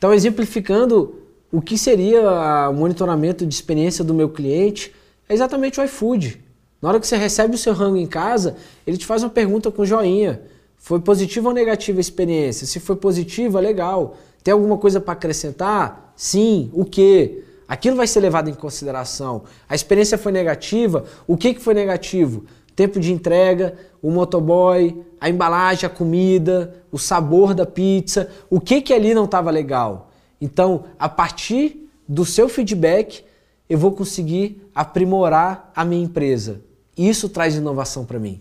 Então, exemplificando o que seria o monitoramento de experiência do meu cliente, é exatamente o iFood. Na hora que você recebe o seu rango em casa, ele te faz uma pergunta com joinha. Foi positiva ou negativa a experiência? Se foi positiva, legal. Tem alguma coisa para acrescentar? Sim. O que? Aquilo vai ser levado em consideração. A experiência foi negativa? O que, que foi negativo? Tempo de entrega, o motoboy, a embalagem, a comida, o sabor da pizza. O que, que ali não estava legal? Então, a partir do seu feedback, eu vou conseguir aprimorar a minha empresa. Isso traz inovação para mim.